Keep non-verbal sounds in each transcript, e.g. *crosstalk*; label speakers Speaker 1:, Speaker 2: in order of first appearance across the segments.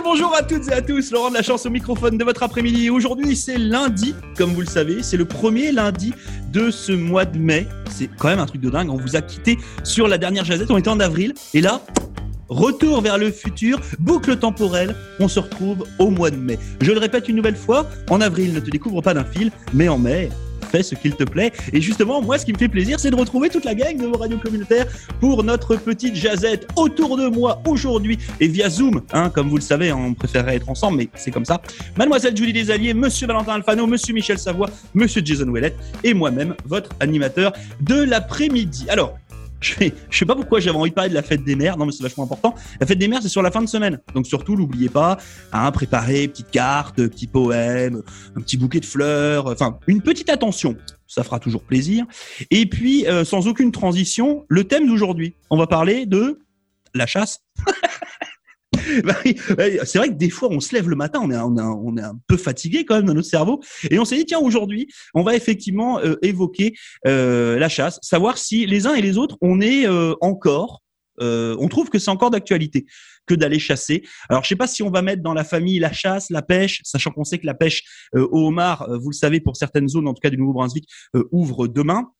Speaker 1: bonjour à toutes et à tous. Laurent de la chance au microphone de votre après-midi. Aujourd'hui, c'est lundi, comme vous le savez. C'est le premier lundi de ce mois de mai. C'est quand même un truc de dingue. On vous a quitté sur la dernière jazette. On était en avril. Et là, Retour vers le futur, boucle temporelle, on se retrouve au mois de mai. Je le répète une nouvelle fois, en avril ne te découvre pas d'un fil, mais en mai, fais ce qu'il te plaît. Et justement, moi, ce qui me fait plaisir, c'est de retrouver toute la gang de vos radios communautaires pour notre petite jazette autour de moi aujourd'hui et via Zoom. Hein, comme vous le savez, on préférerait être ensemble, mais c'est comme ça. Mademoiselle Julie Desalliés, Monsieur Valentin Alfano, Monsieur Michel Savoie, Monsieur Jason Ouellet et moi-même, votre animateur de l'après-midi. Alors, je, ne sais pas pourquoi j'avais envie de parler de la fête des mères. Non, mais c'est vachement important. La fête des mères, c'est sur la fin de semaine. Donc surtout, n'oubliez pas, hein, préparer petite carte, petit poème, un petit bouquet de fleurs, enfin une petite attention. Ça fera toujours plaisir. Et puis, euh, sans aucune transition, le thème d'aujourd'hui. On va parler de la chasse. *laughs* *laughs* Bah c'est vrai que des fois, on se lève le matin, on est, on, est un peu fatigué quand même dans notre cerveau, et on s'est dit tiens aujourd'hui, on va effectivement euh, évoquer euh, la chasse, savoir si les uns et les autres, on est euh, encore, on trouve que c'est encore d'actualité que d'aller chasser. Alors je sais pas si on va mettre dans la famille la chasse, la pêche, sachant qu'on sait que la pêche au homard, vous le savez pour certaines zones, en tout cas du Nouveau-Brunswick, ouvre demain.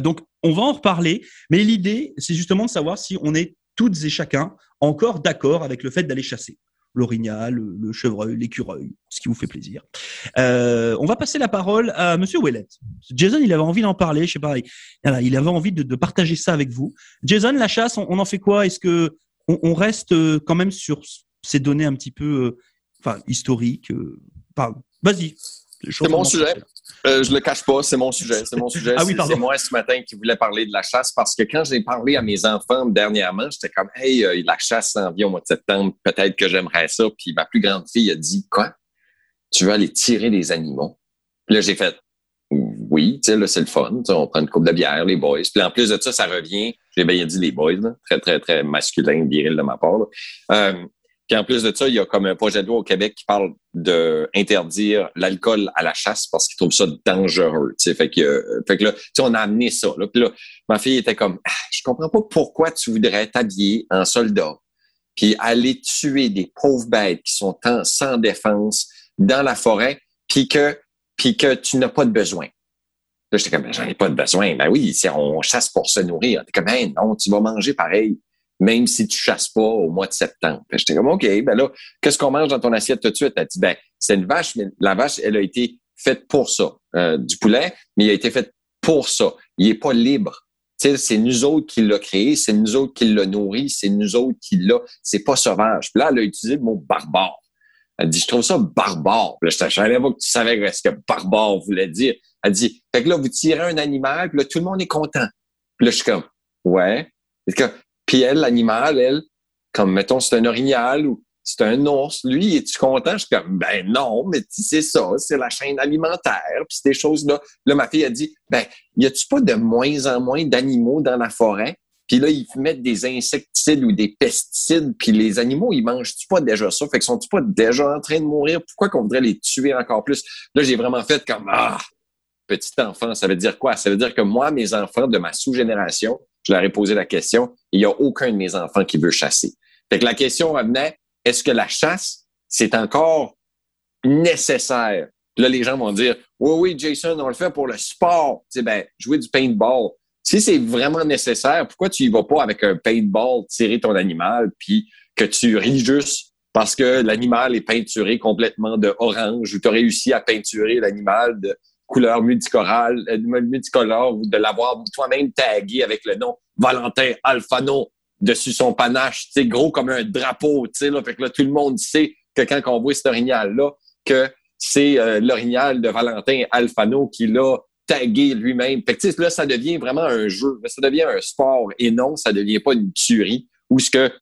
Speaker 1: donc on va en reparler, mais l'idée c'est justement de savoir si on est toutes et chacun encore d'accord avec le fait d'aller chasser l'orignal, le, chevreuil, l'écureuil, ce qui vous fait plaisir. Euh, on va passer la parole à Monsieur Ouellet. Jason, il avait envie d'en parler, je sais pas, il avait envie de, partager ça avec vous. Jason, la chasse, on, en fait quoi? Est-ce que on, reste euh, quand même sur ces données un petit peu, euh, enfin, historiques Vas-y.
Speaker 2: C'est mon sujet. Euh, je le cache pas, c'est mon sujet. C'est mon sujet.
Speaker 1: ah oui,
Speaker 2: c'est moi ce matin qui voulais parler de la chasse parce que quand j'ai parlé à mes enfants dernièrement, j'étais comme Hey, euh, la chasse s'en vient au mois de septembre, peut-être que j'aimerais ça. Puis ma plus grande fille a dit Quoi? Tu veux aller tirer des animaux? Puis là, j'ai fait Oui, tu sais, là, c'est le fun. On prend une coupe de bière, les boys. Puis en plus de ça, ça revient. J'ai bien dit les boys, très, très, très masculin, viril de ma part. Euh, puis en plus de ça, il y a comme un projet de loi au Québec qui parle d'interdire l'alcool à la chasse parce qu'ils trouvent ça dangereux. Fait que, euh, fait que là, on a amené ça. Là. Puis là, ma fille était comme ah, Je comprends pas pourquoi tu voudrais t'habiller en soldat puis aller tuer des pauvres bêtes qui sont sans défense dans la forêt, puis que, puis que tu n'as pas de besoin. Là, j'étais comme, j'en ai pas de besoin. Ben oui, on chasse pour se nourrir. T'es comme, hey, non, tu vas manger pareil même si tu chasses pas au mois de septembre. J'étais comme, OK, ben là, qu'est-ce qu'on mange dans ton assiette tout de suite? Elle dit, ben, c'est une vache, mais la vache, elle a été faite pour ça. Euh, du poulet, mais il a été fait pour ça. Il est pas libre. C'est nous autres qui l'a créé, c'est nous autres qui l'a nourri, c'est nous autres qui l'a. C'est pas sauvage. Puis là, elle a utilisé le mot barbare. Elle dit, je trouve ça barbare. Puis là, je savais pas que tu savais ce que barbare voulait dire. Elle dit, fait que là, vous tirez un animal, puis là, tout le monde est content. Puis là, je suis comme, ouais. Puis elle, l'animal, elle, comme mettons, c'est un orignal ou c'est un ours, lui, es-tu content? Je suis comme, ben non, mais c'est ça, c'est la chaîne alimentaire, puis des choses-là. Là, ma fille a dit, ben, y a-tu pas de moins en moins d'animaux dans la forêt? Puis là, ils mettent des insecticides ou des pesticides, puis les animaux, ils mangent-tu pas déjà ça? Fait que sont-tu pas déjà en train de mourir? Pourquoi qu'on voudrait les tuer encore plus? Là, j'ai vraiment fait comme, ah, petit enfant, ça veut dire quoi? Ça veut dire que moi, mes enfants de ma sous-génération, je leur ai posé la question. Il n'y a aucun de mes enfants qui veut chasser. Fait que la question revenait, est-ce que la chasse, c'est encore nécessaire? Là, les gens vont dire, oui, oui, Jason, on le fait pour le sport. Tu sais, ben, jouer du paintball. Si c'est vraiment nécessaire, pourquoi tu y vas pas avec un paintball, tirer ton animal, puis que tu ris juste parce que l'animal est peinturé complètement de orange ou tu as réussi à peinturer l'animal de couleur multicolore, euh, multicolore ou de l'avoir toi-même tagué avec le nom Valentin Alfano dessus son panache, tu gros comme un drapeau, tu sais, là. Fait que là, tout le monde sait que quand on voit cet orignal-là, que c'est euh, l'orignal de Valentin Alfano qui l'a tagué lui-même. Fait que, là, ça devient vraiment un jeu, ça devient un sport et non, ça devient pas une tuerie où ce que,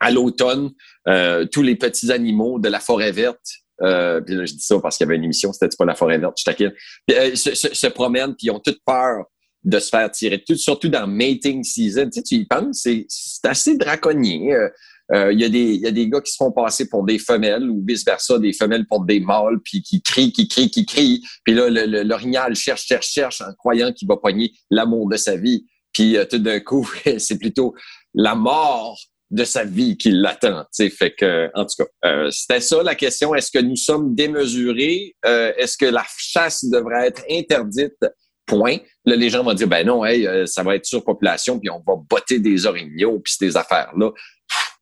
Speaker 2: à l'automne, euh, tous les petits animaux de la forêt verte euh, puis là, je dis ça parce qu'il y avait une émission, c'était pas la forêt verte, je t'inquiète. Euh, se, se, promènent, puis ils ont toute peur de se faire tirer, tout, surtout dans mating season. Tu, sais, tu y penses, c'est, assez draconien. Euh, euh, il y, a des, y a des gars qui se font passer pour des femelles ou vice-versa, des femelles pour des mâles, puis qui crient, qui crient, qui crient. Puis là, l'orignal cherche, cherche, cherche en croyant qu'il va pogner l'amour de sa vie. Puis tout d'un coup, *laughs* c'est plutôt la mort de sa vie qui l'attend. Fait que, en tout cas, euh, c'était ça la question. Est-ce que nous sommes démesurés? Euh, est-ce que la chasse devrait être interdite? Point. Là, les gens vont dire, ben non, hey, euh, ça va être surpopulation, puis on va botter des orignaux, puis ces affaires-là.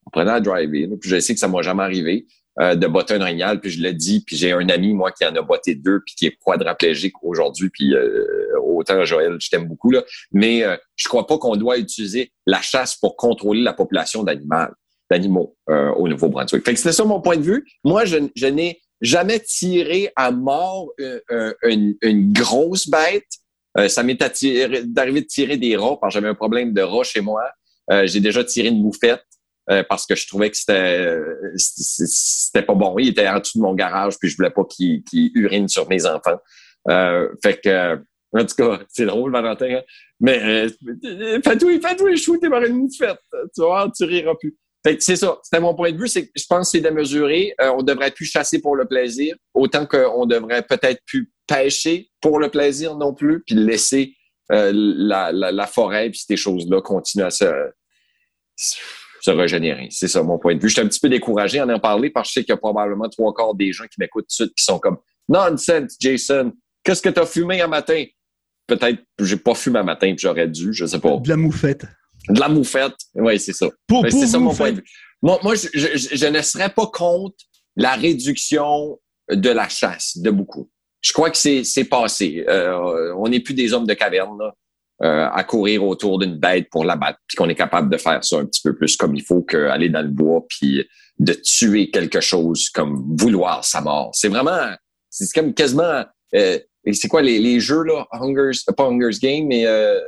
Speaker 2: On prenait à driver, puis je sais que ça m'a jamais arrivé. Euh, de botter un orignal, puis je l'ai dit, puis j'ai un ami, moi, qui en a botté deux, puis qui est quadraplégique aujourd'hui, puis euh, autant Joël, je t'aime beaucoup, là, mais euh, je crois pas qu'on doit utiliser la chasse pour contrôler la population d'animaux d'animaux au Nouveau-Brunswick. Fait que c'était ça mon point de vue. Moi, je, je n'ai jamais tiré à mort une, une, grosse bête. ça m'est d'arriver de tirer des rats, parce que j'avais un problème de rats chez moi. j'ai déjà tiré une moufette. Euh, parce que je trouvais que c'était c'était pas bon. Il était en dessous de mon garage, puis je voulais pas qu'il urine sur mes enfants. Euh, fait que, en tout cas, *laughs* c'est drôle, Valentin. Hein. Mais euh, Fatou, Fatou, chou, t'es une moufette. Tu vois, tu riras plus. Fait que c'est ça. C'était mon point de vue. C'est je pense que c'est démesuré. Euh, on devrait plus chasser pour le plaisir, autant qu'on devrait peut-être plus pêcher pour le plaisir non plus, puis laisser euh, la, la, la, forêt puis ces choses-là continuer à se se régénérer. C'est ça mon point de vue. Je suis un petit peu découragé en en parler parce que je sais qu'il y a probablement trois quarts des gens qui m'écoutent tout de suite qui sont comme Nonsense, Jason, qu'est-ce que tu as fumé un matin? Peut-être que j'ai pas fumé un matin puis j'aurais dû, je sais pas.
Speaker 1: De la moufette.
Speaker 2: De la moufette, oui, c'est ça. c'est ça mon point de vue. Moi, moi je, je, ne serais pas contre la réduction de la chasse de beaucoup. Je crois que c'est passé. Euh, on n'est plus des hommes de caverne. Là. Euh, à courir autour d'une bête pour la battre, puis qu'on est capable de faire ça un petit peu plus comme il faut qu'aller dans le bois, puis de tuer quelque chose comme vouloir sa mort. C'est vraiment, c'est comme quasiment, euh, c'est quoi les, les, jeux là, Hunger's, pas Hunger's Game, mais euh,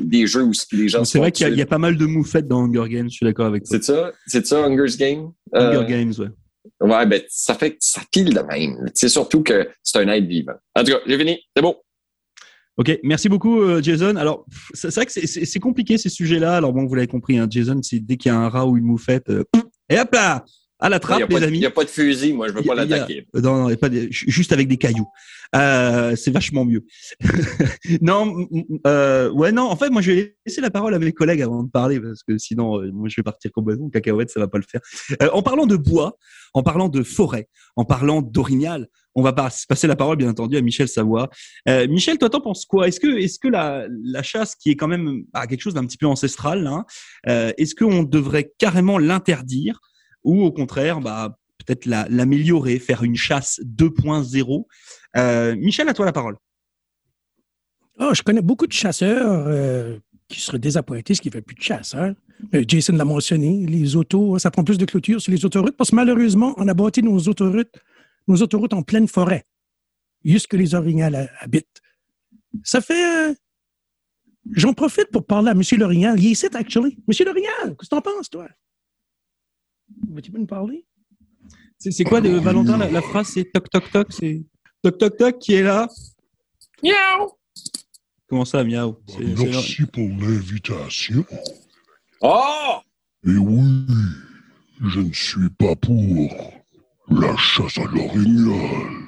Speaker 2: des jeux où les gens.
Speaker 1: C'est vrai qu'il y, y, a pas mal de moufettes dans Hunger Games. Je suis d'accord avec toi.
Speaker 2: C'est ça, c'est ça Hunger's Game.
Speaker 1: Hunger euh, Games, ouais.
Speaker 2: Ouais, ben ça fait que ça pile de même. C'est surtout que c'est un être vivant. En tout cas, j'ai fini. C'est beau.
Speaker 1: Ok, merci beaucoup euh, Jason. Alors c'est vrai que c'est compliqué ces sujets-là. Alors bon, vous l'avez compris, hein, Jason, c'est dès qu'il y a un rat ou une moufette, euh, et hop là, à la trappe, les amis.
Speaker 2: Il n'y a pas de fusil, moi je veux pas l'attaquer.
Speaker 1: Non, non, pas juste avec des cailloux. Euh, c'est vachement mieux. *laughs* non, euh, ouais, non. En fait, moi je vais laisser la parole à mes collègues avant de parler parce que sinon, euh, moi je vais partir complètement cacahuète, ça va pas le faire. en parlant de bois, en parlant de forêt, en parlant d'orignal, on va passer la parole, bien entendu, à Michel Savoie. Euh, Michel, toi, t'en penses quoi? Est-ce que, est-ce que la, la, chasse, qui est quand même bah, quelque chose d'un petit peu ancestral, hein, euh, est-ce qu'on devrait carrément l'interdire? Ou au contraire, bah, peut-être l'améliorer, faire une chasse 2.0 euh, Michel, à toi la parole.
Speaker 3: Oh, je connais beaucoup de chasseurs euh, qui seraient désappointés ce qui fait plus de chasse. Hein? Euh, Jason l'a mentionné, les autos, ça prend plus de clôture sur les autoroutes parce que malheureusement, on a bâti nos autoroutes nos autoroutes en pleine forêt, juste que les orignales habitent. Ça fait. J'en profite pour parler à M. Lorignal. Il est ici, actually. M. Lorignal, qu'est-ce que t'en penses, toi? Veux-tu me parler?
Speaker 1: C'est quoi, de, Valentin, la, phrase, c'est toc, toc, toc, c'est toc, toc, toc, qui est là?
Speaker 2: Miaou!
Speaker 1: Comment ça, miaou?
Speaker 4: Merci pour l'invitation.
Speaker 2: Oh!
Speaker 4: Et oui, je ne suis pas pour la chasse à l'orignal.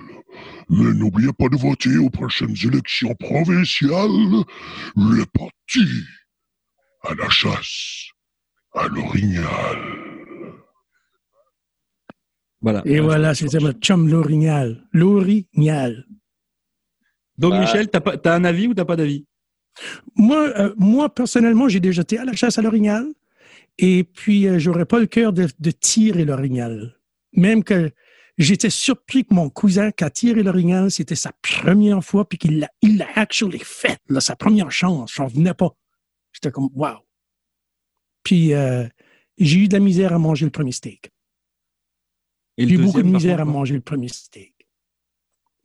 Speaker 4: Mais n'oubliez pas de voter aux prochaines élections provinciales. Le parti à la chasse à l'orignal.
Speaker 3: Voilà. Et voilà, c'était votre chum l'orignal. L'orignal.
Speaker 1: Donc, Michel, t'as, as un avis ou t'as pas d'avis?
Speaker 3: Moi, euh, moi, personnellement, j'ai déjà été à la chasse à l'orignal. Et puis, euh, j'aurais pas le cœur de, de tirer l'orignal même que j'étais surpris que mon cousin, qui a tiré l'orignal, c'était sa première fois, puis qu'il l'a, il l'a actually fait, là, sa première chance. J'en venais pas. J'étais comme, wow. Puis, euh, j'ai eu de la misère à manger le premier steak. J'ai eu beaucoup de misère à manger le premier steak.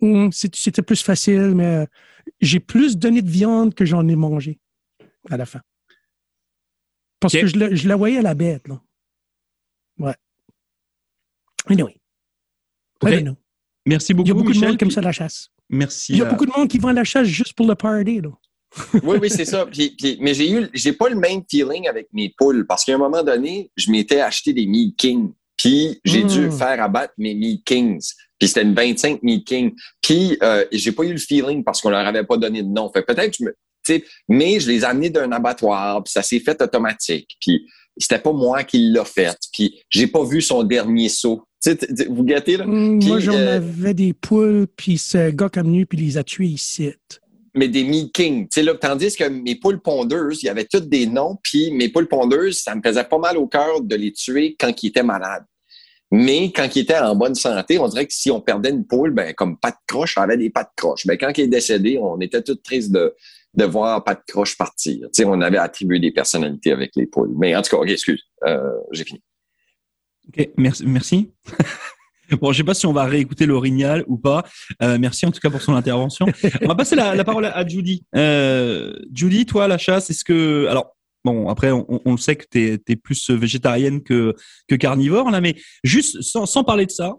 Speaker 3: Hum, c'était plus facile, mais j'ai plus donné de viande que j'en ai mangé à la fin. Parce que je, je la voyais la bête, là. Ouais. Anyway.
Speaker 1: Merci beaucoup.
Speaker 3: Il y a beaucoup
Speaker 1: de
Speaker 3: monde qui aime ça la chasse.
Speaker 1: Merci.
Speaker 3: Il y a beaucoup de monde qui vont à la chasse juste pour le party. Là. *laughs*
Speaker 2: oui, oui, c'est ça. mais j'ai eu, j'ai pas le même feeling avec mes poules parce qu'à un moment donné, je m'étais acheté des Meat. Puis j'ai dû hmm. faire abattre mes Meat Kings. Puis c'était une 25 Meat King. Puis euh, j'ai pas eu le feeling parce qu'on leur avait pas donné de nom. Fait peut-être que je me, mais je les ai amenés d'un abattoir, puis ça s'est fait automatique. Puis c'était pas moi qui l'a fait. Puis j'ai pas vu son dernier saut. vous gâtez là?
Speaker 3: Mm, moi, j'en euh, avais des poules, puis ce gars comme nu, puis il les a tués ici
Speaker 2: mais des meetings. Là, tandis que mes poules pondeuses, il y avait toutes des noms, puis mes poules pondeuses, ça me faisait pas mal au cœur de les tuer quand ils étaient malades. Mais quand ils étaient en bonne santé, on dirait que si on perdait une poule, ben, comme pas de croche, on avait des pas de croche. Ben, quand il est décédé, on était tous tristes de, de voir pas de croche partir. sais, on avait attribué des personnalités avec les poules. Mais en tout cas, OK, excuse, euh, j'ai fini.
Speaker 1: OK, merci. merci. *laughs* Bon, je sais pas si on va réécouter l'orignal ou pas. Euh, merci en tout cas pour son intervention. On va passer la, parole à, Judy. Euh, Judy, toi, la chasse, est-ce que... Alors, bon, après, on, le sait que tu es, plus végétarienne que, que carnivore, là, mais juste sans, sans parler de ça,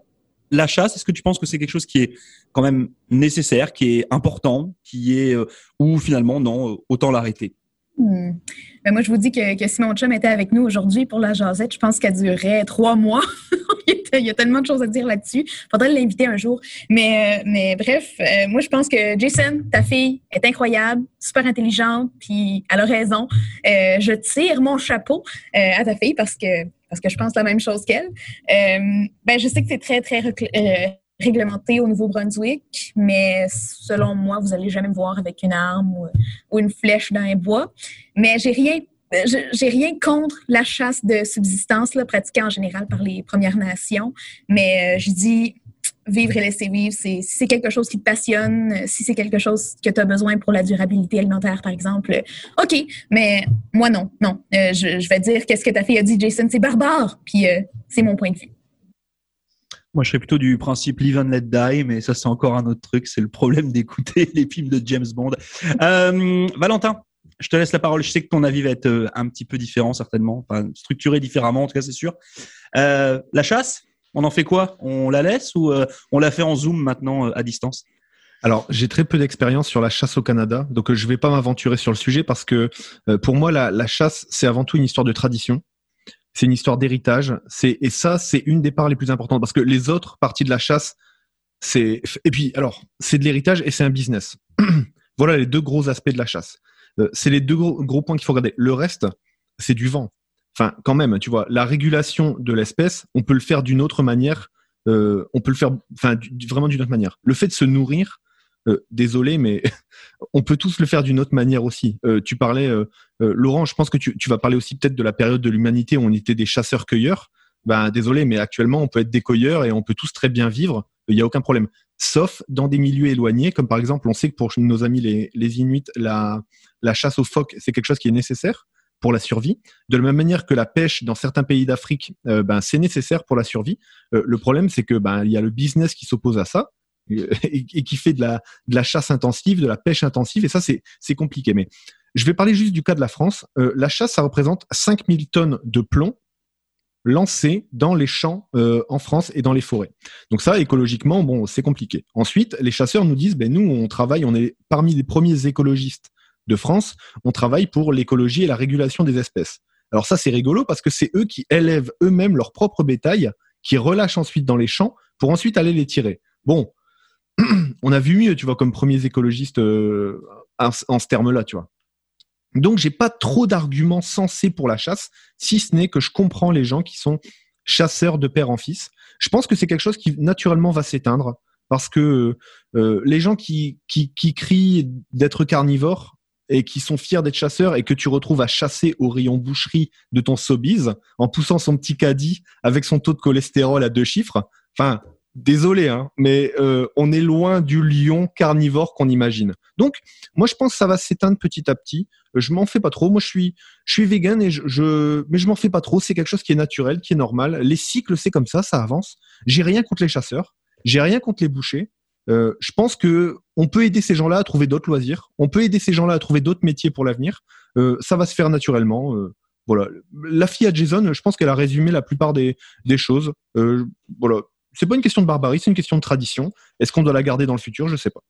Speaker 1: la chasse, est-ce que tu penses que c'est quelque chose qui est quand même nécessaire, qui est important, qui est... Euh, ou finalement, non, autant l'arrêter?
Speaker 5: Hmm. Ben moi, je vous dis que, que si mon chum était avec nous aujourd'hui pour la jasette, je pense qu'elle durerait trois mois. *laughs* *laughs* il y a tellement de choses à dire là-dessus. Faudrait l'inviter un jour. Mais, euh, mais bref, euh, moi, je pense que Jason, ta fille, est incroyable, super intelligente, puis elle a raison. Euh, je tire mon chapeau à ta fille parce que, parce que je pense la même chose qu'elle. ben, je sais que c'est très, très réglementé au Nouveau-Brunswick, mais selon moi, vous allez jamais me voir avec une arme ou, une flèche dans un bois. Mais j'ai rien j'ai rien contre la chasse de subsistance pratiquée en général par les Premières Nations, mais euh, je dis vivre et laisser vivre, si c'est quelque chose qui te passionne, si c'est quelque chose que tu as besoin pour la durabilité alimentaire, par exemple, OK, mais moi non, non. Euh, je, vais dire qu'est-ce que ta fille a dit, Jason, c'est barbare, puis euh, c'est mon point de vue.
Speaker 1: Moi, je serais plutôt du principe live and let die, mais ça, c'est encore un autre truc. C'est le problème d'écouter *laughs* les films de James Bond. Euh, Valentin, je te laisse la parole. Je sais que ton avis va être euh, un petit peu différent, certainement. Enfin, structuré différemment, en tout cas, c'est sûr. Euh, la chasse, on en fait quoi? On la laisse ou on la fait en Zoom maintenant à distance?
Speaker 6: Alors, j'ai très peu d'expérience sur la chasse au Canada, donc je ne vais pas m'aventurer sur le sujet parce que pour moi, la, chasse, c'est avant tout une histoire de tradition c'est une histoire d'héritage. Et ça, c'est une des parts les plus importantes parce que les autres parties de la chasse, c'est et puis alors c'est de l'héritage et c'est un business. *clears throat* voilà les deux gros aspects de la chasse. Euh, c'est les deux gros, points qu'il faut regarder. Le reste, c'est du vent. Enfin, quand même, tu vois, la régulation de l'espèce, on peut le faire d'une autre manière. Euh, on peut le faire, vraiment d'une autre manière. Le fait de se nourrir, euh, désolé, mais *laughs* on peut tous le faire d'une autre manière aussi. Tu parlais, Laurent, je pense que tu, vas parler aussi peut-être de la période de l'humanité où on était des chasseurs-cueilleurs. Ben, désolé, mais actuellement, on peut être des cueilleurs et on peut tous très bien vivre. Il n'y a aucun problème. Sauf dans des milieux éloignés, comme par exemple, on sait que pour nos amis les, les Inuits, la, la chasse aux phoques, c'est quelque chose qui est nécessaire pour la survie. De la même manière que la pêche dans certains pays d'Afrique, ben, c'est nécessaire pour la survie. le problème, c'est que ben, il y a le business qui s'oppose à ça. *laughs* et, qui fait de la, de la chasse intensive, de la pêche intensive, et ça, c'est compliqué. Mais je vais parler juste du cas de la France. Euh, la chasse, ça représente 5000 tonnes de plomb lancées dans les champs euh, en France et dans les forêts. Donc ça, écologiquement, bon, c'est compliqué. Ensuite, les chasseurs nous disent, ben nous, on travaille, on est parmi les premiers écologistes de France, on travaille pour l'écologie et la régulation des espèces. Alors ça, c'est rigolo parce que c'est eux qui élèvent eux-mêmes leur propre bétail, qui relâchent ensuite dans les champs pour ensuite aller les tirer. Bon, *clears throat* on a vu mieux, tu vois, comme premiers écologistes euh, en, ce terme-là, tu vois. Donc, j'ai pas trop d'arguments sensés pour la chasse, si ce n'est que je comprends les gens qui sont chasseurs de père en fils. Je pense que c'est quelque chose qui naturellement va s'éteindre parce que euh, les gens qui, qui, crient d'être carnivores et qui sont fiers d'être chasseurs et que tu retrouves à chasser au rayon boucherie de ton Sobiz en poussant son petit caddie avec son taux de cholestérol à deux chiffres. Enfin, désolé, hein, mais euh, on est loin du lion carnivore qu'on imagine. Donc, moi, je pense que ça va s'éteindre petit à petit. Je m'en fais pas trop. Moi, je suis, je suis vegan et je, mais je m'en fais pas trop. C'est quelque chose qui est naturel, qui est normal. Les cycles, c'est comme ça, ça avance. J'ai rien contre les chasseurs. J'ai rien contre les bouchers. Euh, je pense que on peut aider ces gens-là à trouver d'autres loisirs. On peut aider ces gens-là à trouver d'autres métiers pour l'avenir. Euh, ça va se faire naturellement. voilà. La fille à Jason, je pense qu'elle a résumé la plupart des, des choses. voilà c'est pas une question de barbarie, c'est une question de tradition. Est-ce qu'on doit la garder dans le futur? Je sais pas.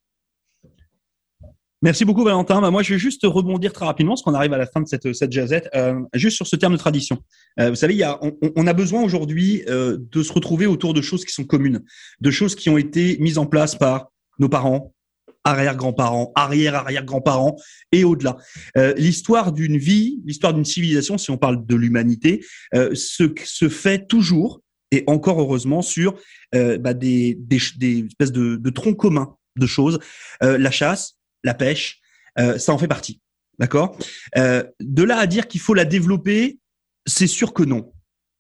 Speaker 1: Merci beaucoup Valentin. Bah, moi, je vais juste rebondir très rapidement, parce qu'on arrive à la fin de cette, cette jazette, euh, juste sur ce terme de tradition. Euh, vous savez, il y a, on, a besoin aujourd'hui euh, de se retrouver autour de choses qui sont communes, de choses qui ont été mises en place par nos parents, arrière-grands-parents, arrière-arrière-grands-parents et au-delà. Euh, l'histoire d'une vie, l'histoire d'une civilisation, si on parle de l'humanité, euh, se, se fait toujours et encore heureusement sur euh, bah, des, des, des, espèces de, de troncs communs de choses. Euh, la chasse, la pêche, euh, ça en fait partie. D'accord? Euh, De là à dire qu'il faut la développer, c'est sûr que non.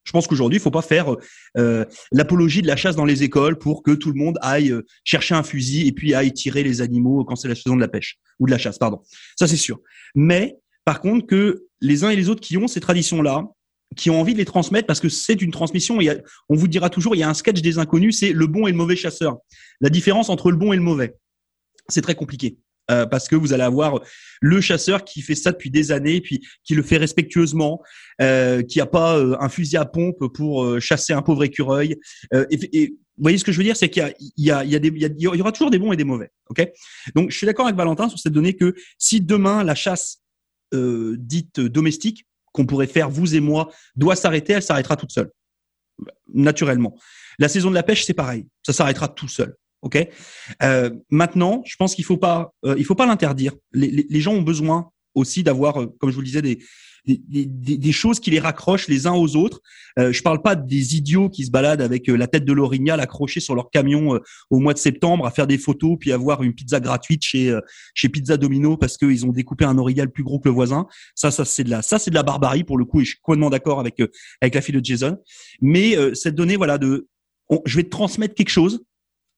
Speaker 1: Je pense qu'aujourd'hui, il faut pas faire euh, l'apologie de la chasse dans les écoles pour que tout le monde aille euh, chercher un fusil et puis aille tirer les animaux quand c'est la saison de la pêche ou de la chasse, pardon. Ça, c'est sûr. Mais par contre, que les uns et les autres qui ont ces traditions-là, qui ont envie de les transmettre, parce que c'est une transmission. On vous dira toujours, il y a un sketch des inconnus, c'est le bon et le mauvais chasseur. La différence entre le bon et le mauvais, c'est très compliqué. Euh, parce que vous allez avoir le chasseur qui fait ça depuis des années, puis qui le fait respectueusement, euh, qui a pas euh, un fusil à pompe pour euh, chasser un pauvre écureuil. Euh, et, et, vous voyez ce que je veux dire, c'est qu'il y a, y, y, il y, aura toujours des bons et des mauvais. Ok? Donc je suis d'accord avec Valentin sur cette donnée que si demain la chasse dite domestique qu'on pourrait faire vous et moi doit s'arrêter, elle s'arrêtera toute seule, naturellement. La saison de la pêche, c'est pareil, ça s'arrêtera tout seul. Ok. Euh, maintenant, je pense qu'il faut pas, euh, il faut pas l'interdire. Les, les, les, gens ont besoin aussi d'avoir, euh, comme je vous le disais, des, des, des, des, choses qui les raccrochent les uns aux autres. Euh, je parle pas des idiots qui se baladent avec euh, la tête de l'orignal accrochée sur leur camion au mois de septembre à faire des photos puis avoir une pizza gratuite chez chez Pizza Domino parce qu'ils ont découpé un orignal plus gros que le voisin. Ça, ça c'est de la, ça c'est de la barbarie pour le coup et je suis complètement d'accord avec avec la fille de Jason. Mais cette donnée, voilà, de, je vais te transmettre quelque chose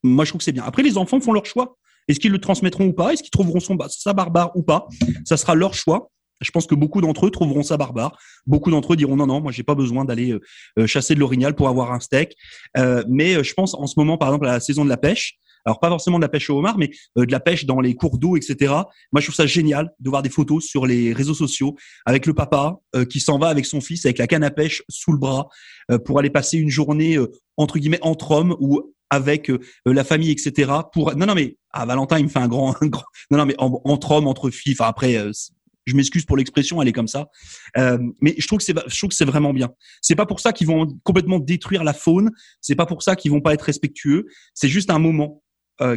Speaker 1: moi, je trouve que c'est bien. Après, les enfants font leur choix. Est-ce qu'ils le transmettront ou pas? Est-ce qu'ils trouveront son, ça barbare ou pas? Ça sera leur choix. Je pense que beaucoup d'entre eux trouveront ça barbare. Beaucoup d'entre eux diront non, non, moi j'ai pas besoin d'aller euh, chasser de l'orignal pour avoir un steak. Euh, mais je pense en ce moment, par exemple, à la saison de la pêche. Alors pas forcément de la pêche au homard, mais euh, de la pêche dans les cours d'eau, etc. Moi, je trouve ça génial de voir des photos sur les réseaux sociaux avec le papa euh, qui s'en va avec son fils avec la canne à pêche sous le bras euh, pour aller passer une journée entre guillemets entre hommes ou avec euh, la famille, etc. Pour non, non, mais ah, Valentin, il me fait un grand, *laughs* un grand... non, non, mais en, entre hommes, entre filles. Enfin après, euh, je m'excuse pour l'expression, elle est comme ça. Euh, mais je trouve que c'est, je trouve que c'est vraiment bien. C'est pas pour ça qu'ils vont complètement détruire la faune. C'est pas pour ça qu'ils vont pas être respectueux. C'est juste un moment euh,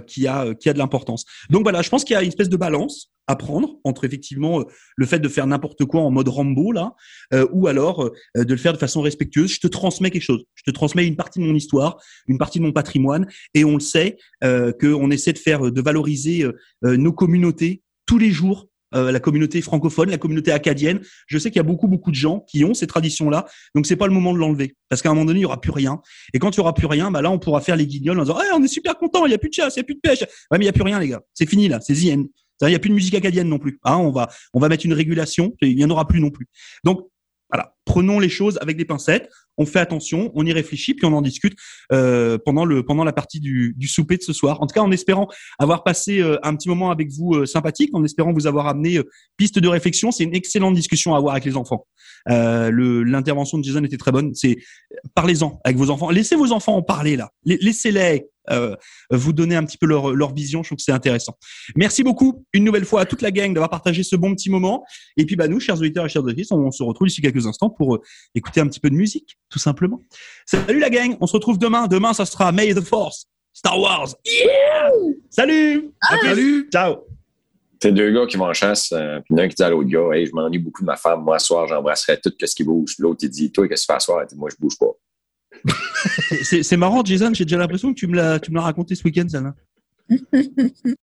Speaker 1: qui a qui a de l'importance. Donc voilà, je pense qu'il y a une espèce de balance à prendre entre effectivement euh, le fait de faire n'importe quoi en mode Rambo là, euh, ou alors euh, de le faire de façon respectueuse. Je te transmets quelque chose. Je te transmets une partie de mon histoire, une partie de mon patrimoine, et on le sait euh, qu'on essaie de faire de valoriser nos communautés tous les jours euh, la communauté francophone, la communauté acadienne. Je sais qu'il y a beaucoup, beaucoup de gens qui ont ces traditions-là. Donc, c'est pas le moment de l'enlever. Parce qu'à un moment donné, il y aura plus rien. Et quand il y aura plus rien, bah là, on pourra faire les guignols en disant, hey, on est super content, il y a plus de chasse, il y a plus de pêche. Ouais, mais il y a plus rien, les gars. C'est fini, là. C'est the end. Il n'y a plus de musique acadienne non plus. Hein, on va, on va mettre une régulation. Il n'y en aura plus non plus. Donc, voilà, prenons les choses avec des pincettes. On fait attention, on y réfléchit, puis on en discute euh, pendant le pendant la partie du, du, souper de ce soir. En tout cas, en espérant avoir passé euh, un petit moment avec vous euh, sympathique, en espérant vous avoir amené euh, piste de réflexion. C'est une excellente discussion à avoir avec les enfants. Euh, L'intervention de Jason était très bonne. C'est parlez-en avec vos enfants. Laissez vos enfants en parler là. Laissez-les euh, vous donner un petit peu leur, leur vision. Je trouve que c'est intéressant. Merci beaucoup une nouvelle fois à toute la gang d'avoir partagé ce bon petit moment. Et puis bah nous, chers auditeurs et chers auditrices, on, on se retrouve d'ici quelques instants pour euh, écouter un petit peu de musique, tout simplement. Salut la gang, on se retrouve demain. Demain, ça sera May the Force, Star Wars. Yeah Salut.
Speaker 5: Ah,
Speaker 1: Salut. Ciao.
Speaker 2: C'est deux gars qui vont en chasse, euh, puis l'un qui dit à l'autre gars, hey, je m'ennuie beaucoup de ma femme, moi, ce soir, j'embrasserai tout ce qui bouge. L'autre, il dit, toi, qu'est-ce que tu fais ce soir? Il dit, moi, je bouge pas.
Speaker 1: C'est marrant, Jason, j'ai déjà l'impression que tu me l'as raconté ce week-end. *laughs*